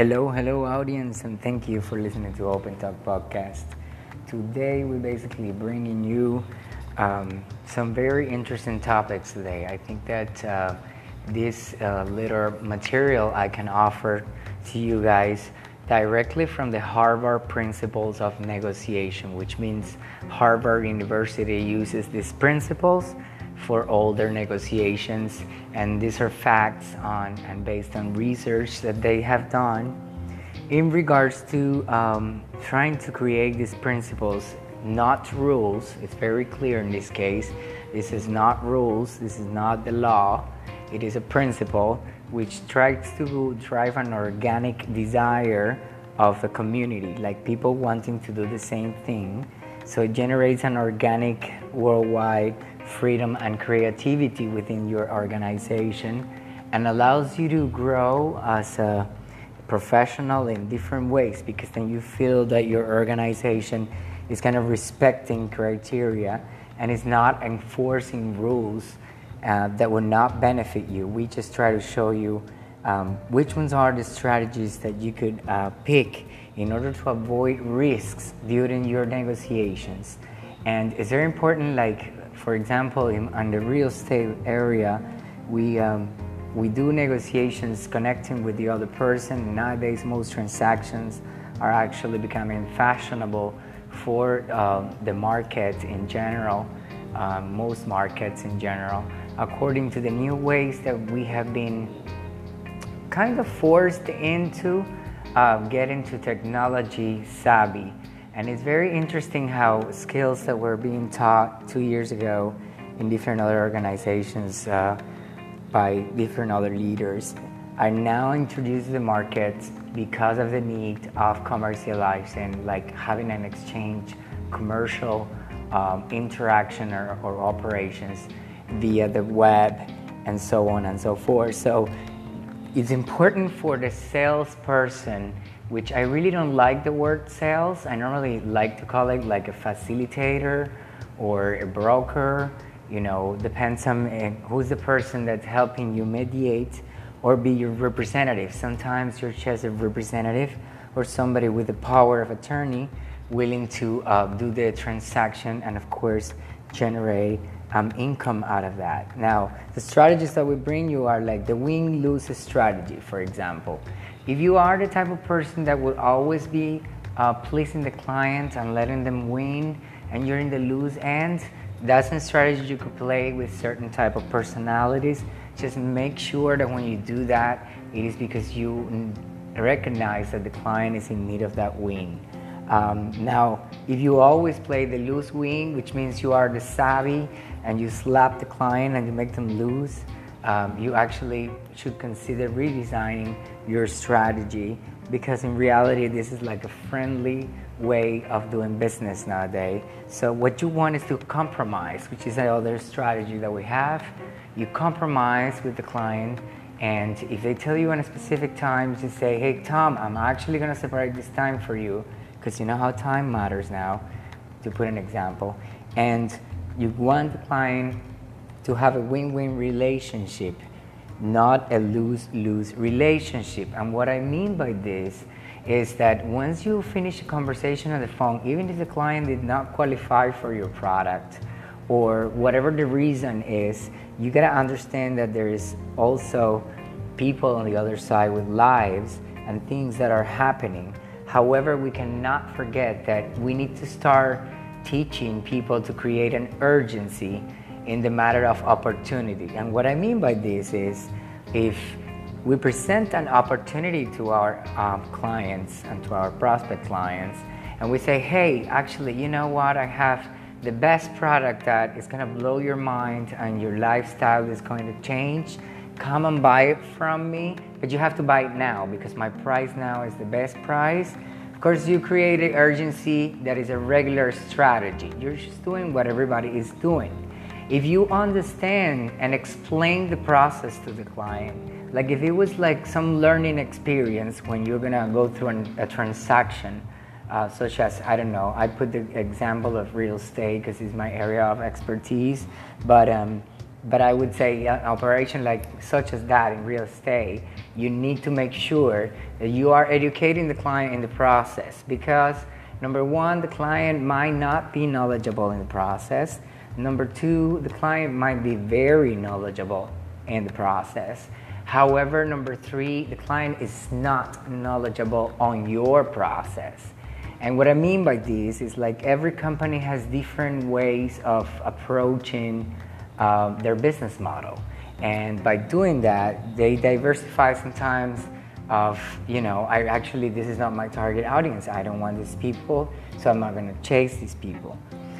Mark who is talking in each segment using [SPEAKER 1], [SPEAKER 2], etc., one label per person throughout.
[SPEAKER 1] Hello, hello, audience, and thank you for listening to Open Talk Podcast. Today, we're basically bringing you um, some very interesting topics today. I think that uh, this uh, little material I can offer to you guys directly from the Harvard Principles of Negotiation, which means Harvard University uses these principles for all their negotiations, and these are facts on and based on research that they have done in regards to um, trying to create these principles, not rules. It's very clear in this case. This is not rules. This is not the law. It is a principle which tries to drive an organic desire of the community, like people wanting to do the same thing. So it generates an organic worldwide freedom and creativity within your organization and allows you to grow as a professional in different ways because then you feel that your organization is kind of respecting criteria and is not enforcing rules uh, that will not benefit you. We just try to show you um, which ones are the strategies that you could uh, pick in order to avoid risks during your negotiations. And it's very important, like for example, in, in the real estate area, we, um, we do negotiations connecting with the other person. Nowadays, most transactions are actually becoming fashionable for uh, the market in general, uh, most markets in general, according to the new ways that we have been kind of forced into uh, getting to technology savvy. And it's very interesting how skills that were being taught two years ago in different other organizations uh, by different other leaders are now introduced to the market because of the need of commercializing, like having an exchange, commercial um, interaction or, or operations via the web and so on and so forth. So it's important for the salesperson which I really don't like the word sales. I normally like to call it like a facilitator or a broker. You know, depends on eh, who's the person that's helping you mediate or be your representative. Sometimes you're just a representative or somebody with the power of attorney willing to uh, do the transaction and, of course, generate um, income out of that. Now, the strategies that we bring you are like the win lose strategy, for example. If you are the type of person that will always be uh, pleasing the client and letting them win, and you're in the lose end, that's a strategy you could play with certain type of personalities. Just make sure that when you do that, it is because you recognize that the client is in need of that win. Um, now, if you always play the lose win, which means you are the savvy and you slap the client and you make them lose, um, you actually should consider redesigning your strategy because in reality this is like a friendly way of doing business nowadays. So what you want is to compromise which is another strategy that we have. You compromise with the client and if they tell you on a specific time just say hey tom i'm actually going to separate this time for you because you know how time matters now to put an example. And you want the client to have a win win relationship, not a lose lose relationship. And what I mean by this is that once you finish a conversation on the phone, even if the client did not qualify for your product or whatever the reason is, you gotta understand that there is also people on the other side with lives and things that are happening. However, we cannot forget that we need to start teaching people to create an urgency in the matter of opportunity. And what I mean by this is if we present an opportunity to our um, clients and to our prospect clients, and we say, hey, actually, you know what? I have the best product that is going to blow your mind and your lifestyle is going to change. Come and buy it from me, but you have to buy it now because my price now is the best price. Of course, you create an urgency that is a regular strategy. You're just doing what everybody is doing. If you understand and explain the process to the client, like if it was like some learning experience when you're gonna go through an, a transaction, uh, such as I don't know, I put the example of real estate because it's my area of expertise. But um, but I would say an operation like such as that in real estate, you need to make sure that you are educating the client in the process because number one, the client might not be knowledgeable in the process. Number two, the client might be very knowledgeable in the process. However, number three, the client is not knowledgeable on your process. And what I mean by this is like every company has different ways of approaching uh, their business model. And by doing that, they diversify sometimes of, you know, I actually, this is not my target audience. I don't want these people, so I'm not going to chase these people.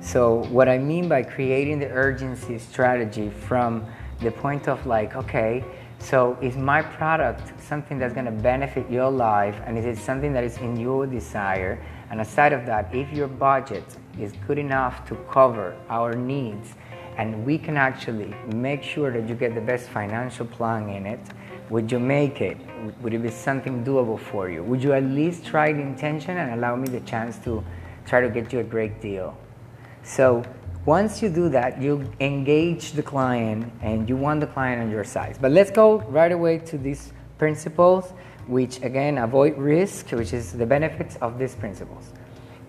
[SPEAKER 1] So, what I mean by creating the urgency strategy from the point of like, okay, so is my product something that's going to benefit your life and is it something that is in your desire? And aside of that, if your budget is good enough to cover our needs and we can actually make sure that you get the best financial plan in it, would you make it? Would it be something doable for you? Would you at least try the intention and allow me the chance to try to get you a great deal? So once you do that, you engage the client and you want the client on your side. But let's go right away to these principles, which again avoid risk, which is the benefits of these principles.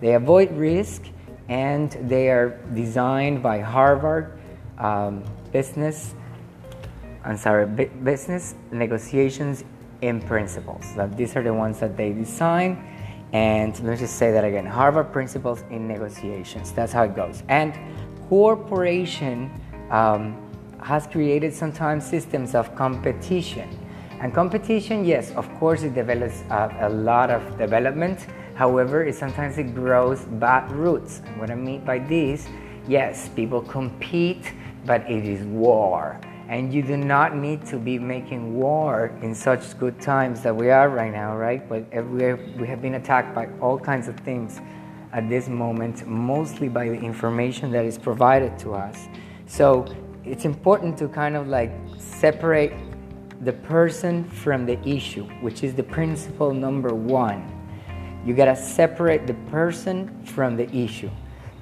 [SPEAKER 1] They avoid risk and they are designed by Harvard um, Business. I'm sorry, Business Negotiations in Principles. That these are the ones that they design. And let me just say that again Harvard Principles in Negotiations. That's how it goes. And corporation um, has created sometimes systems of competition. And competition, yes, of course, it develops uh, a lot of development. However, it sometimes it grows bad roots. And what I mean by this, yes, people compete, but it is war. And you do not need to be making war in such good times that we are right now, right? But we have been attacked by all kinds of things at this moment, mostly by the information that is provided to us. So it's important to kind of like separate the person from the issue, which is the principle number one. You gotta separate the person from the issue.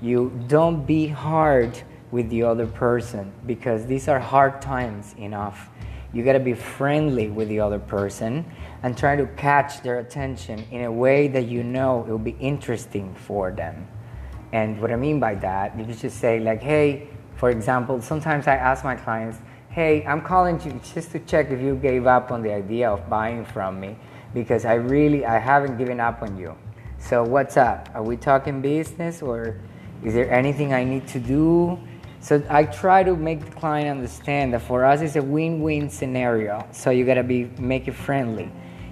[SPEAKER 1] You don't be hard with the other person because these are hard times enough. You gotta be friendly with the other person and try to catch their attention in a way that you know it will be interesting for them. And what I mean by that, you just say, like, hey, for example, sometimes I ask my clients, hey, I'm calling you just to check if you gave up on the idea of buying from me because I really, I haven't given up on you. So what's up? Are we talking business or is there anything I need to do? So I try to make the client understand that for us it's a win-win scenario. So you gotta be make it friendly.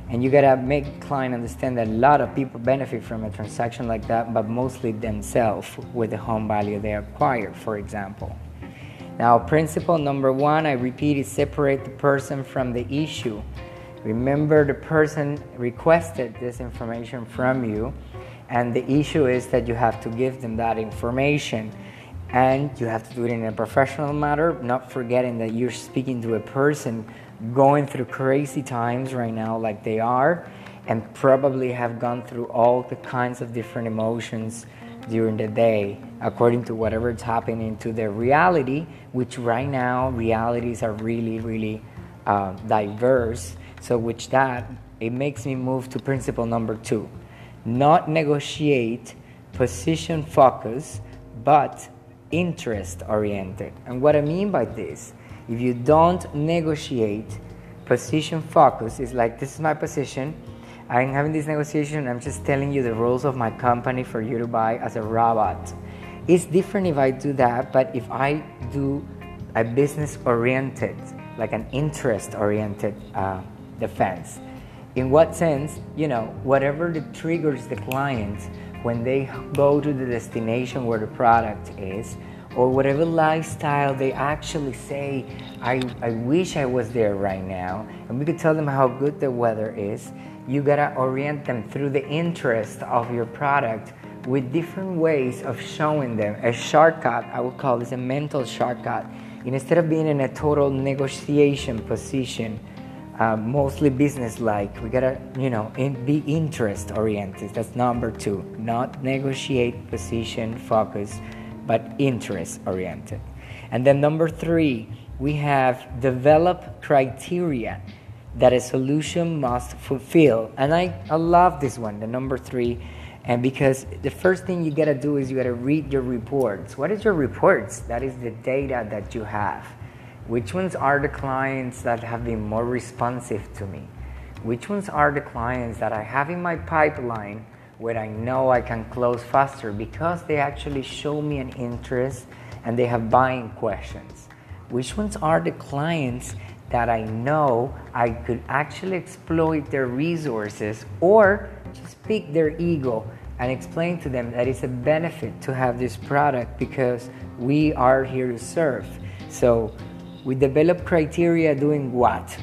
[SPEAKER 1] And you gotta make the client understand that a lot of people benefit from a transaction like that, but mostly themselves with the home value they acquire, for example. Now, principle number one, I repeat, is separate the person from the issue. Remember, the person requested this information from you, and the issue is that you have to give them that information and you have to do it in a professional manner, not forgetting that you're speaking to a person going through crazy times right now, like they are, and probably have gone through all the kinds of different emotions during the day, according to whatever is happening to their reality, which right now realities are really, really uh, diverse. So, which that it makes me move to principle number two: not negotiate, position focus, but interest oriented. And what I mean by this, if you don't negotiate, position focus is like this is my position. I'm having this negotiation, I'm just telling you the rules of my company for you to buy as a robot. It's different if I do that, but if I do a business oriented, like an interest oriented uh, defense, in what sense, you know, whatever the triggers the client when they go to the destination where the product is, or whatever lifestyle they actually say, I, I wish I was there right now, and we could tell them how good the weather is, you gotta orient them through the interest of your product with different ways of showing them a shortcut. I would call this a mental shortcut. Instead of being in a total negotiation position, uh, mostly business like. We gotta, you know, in, be interest oriented. That's number two. Not negotiate, position, focus, but interest oriented. And then number three, we have develop criteria that a solution must fulfill. And I, I love this one, the number three. And because the first thing you gotta do is you gotta read your reports. What is your reports? That is the data that you have. Which ones are the clients that have been more responsive to me? Which ones are the clients that I have in my pipeline where I know I can close faster because they actually show me an interest and they have buying questions? Which ones are the clients that I know I could actually exploit their resources or just pick their ego and explain to them that it's a benefit to have this product because we are here to serve. So we develop criteria doing what?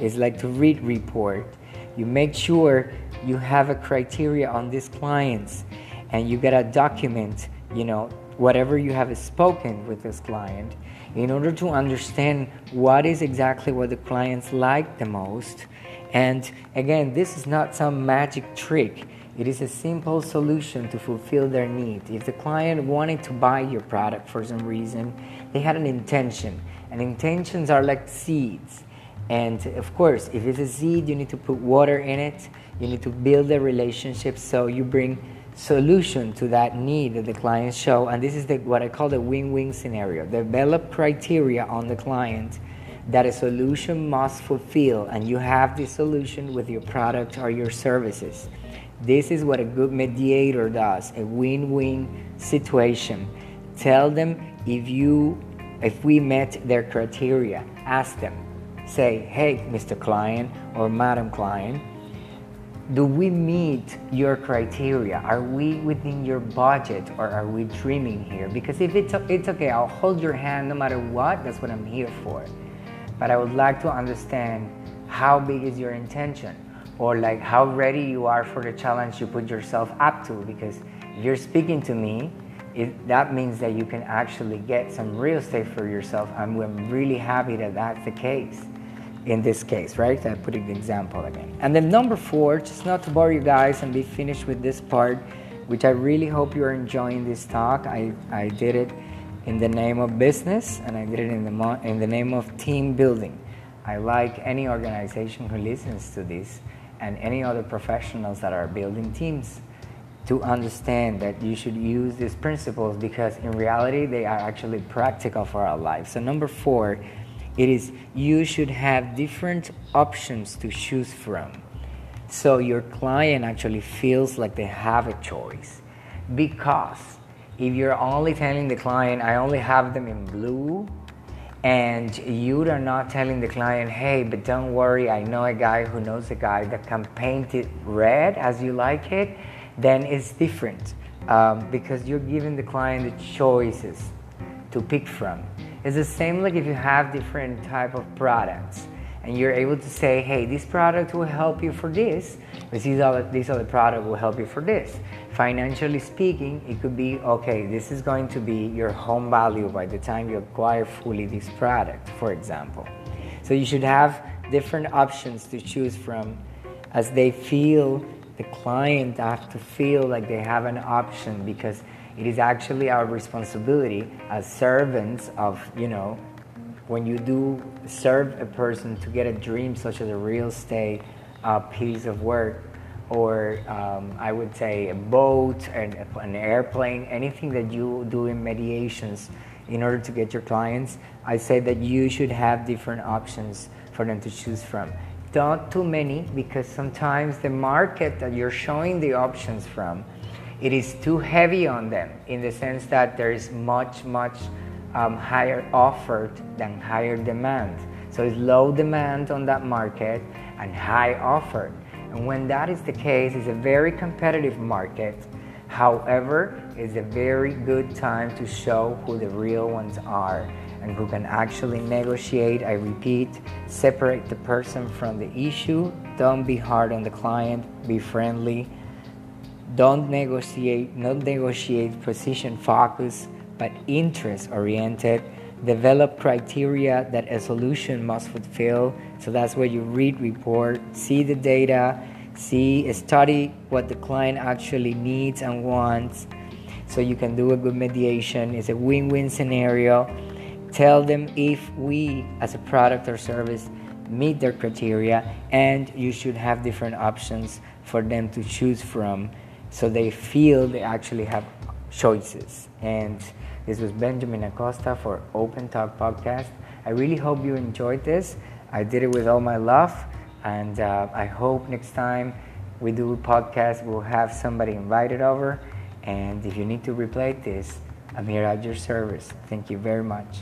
[SPEAKER 1] It's like to read report. You make sure you have a criteria on these clients and you gotta document, you know, whatever you have spoken with this client in order to understand what is exactly what the clients like the most. And again, this is not some magic trick. It is a simple solution to fulfill their need. If the client wanted to buy your product for some reason, they had an intention. And intentions are like seeds. And of course, if it's a seed, you need to put water in it. You need to build a relationship so you bring solution to that need that the clients show. And this is the, what I call the win win scenario. Develop criteria on the client that a solution must fulfill, and you have the solution with your product or your services. This is what a good mediator does a win win situation. Tell them if you if we met their criteria ask them say hey mr client or madam client do we meet your criteria? Are we within your budget or are we dreaming here? Because if it's, it's okay, I'll hold your hand no matter what, that's what I'm here for. But I would like to understand how big is your intention or like how ready you are for the challenge you put yourself up to. Because you're speaking to me, it, that means that you can actually get some real estate for yourself. I'm, I'm really happy that that's the case in this case, right? I put an example again. And then number four, just not to bore you guys and be finished with this part, which I really hope you're enjoying this talk. I, I did it in the name of business and I did it in the, in the name of team building. I like any organization who listens to this and any other professionals that are building teams to understand that you should use these principles because in reality they are actually practical for our lives. So number four, it is you should have different options to choose from. So your client actually feels like they have a choice. Because if you're only telling the client, I only have them in blue, and you are not telling the client, hey, but don't worry, I know a guy who knows a guy that can paint it red as you like it, then it's different um, because you're giving the client the choices to pick from. It's the same like if you have different type of products and you're able to say, hey, this product will help you for this, this other, this other product will help you for this. Financially speaking, it could be, okay, this is going to be your home value by the time you acquire fully this product, for example. So you should have different options to choose from as they feel the client have to feel like they have an option because it is actually our responsibility as servants of, you know, when you do serve a person to get a dream such as a real estate uh, piece of work or um, I would say a boat and an airplane, anything that you do in mediations in order to get your clients, I say that you should have different options for them to choose from. Not too many because sometimes the market that you're showing the options from it is too heavy on them in the sense that there is much, much um, higher offered than higher demand. So it's low demand on that market and high offer. And when that is the case, it's a very competitive market. However, it's a very good time to show who the real ones are and who can actually negotiate. I repeat, separate the person from the issue. Don't be hard on the client, be friendly don't negotiate, not negotiate position focus, but interest oriented. Develop criteria that a solution must fulfill. So that's where you read report, see the data, see, study what the client actually needs and wants. So you can do a good mediation. It's a win win scenario. Tell them if we, as a product or service, meet their criteria, and you should have different options for them to choose from so they feel they actually have choices. And this was Benjamin Acosta for Open Talk Podcast. I really hope you enjoyed this. I did it with all my love, and uh, I hope next time we do a podcast, we'll have somebody invited over. And if you need to replay this, I'm here at your service. Thank you very much.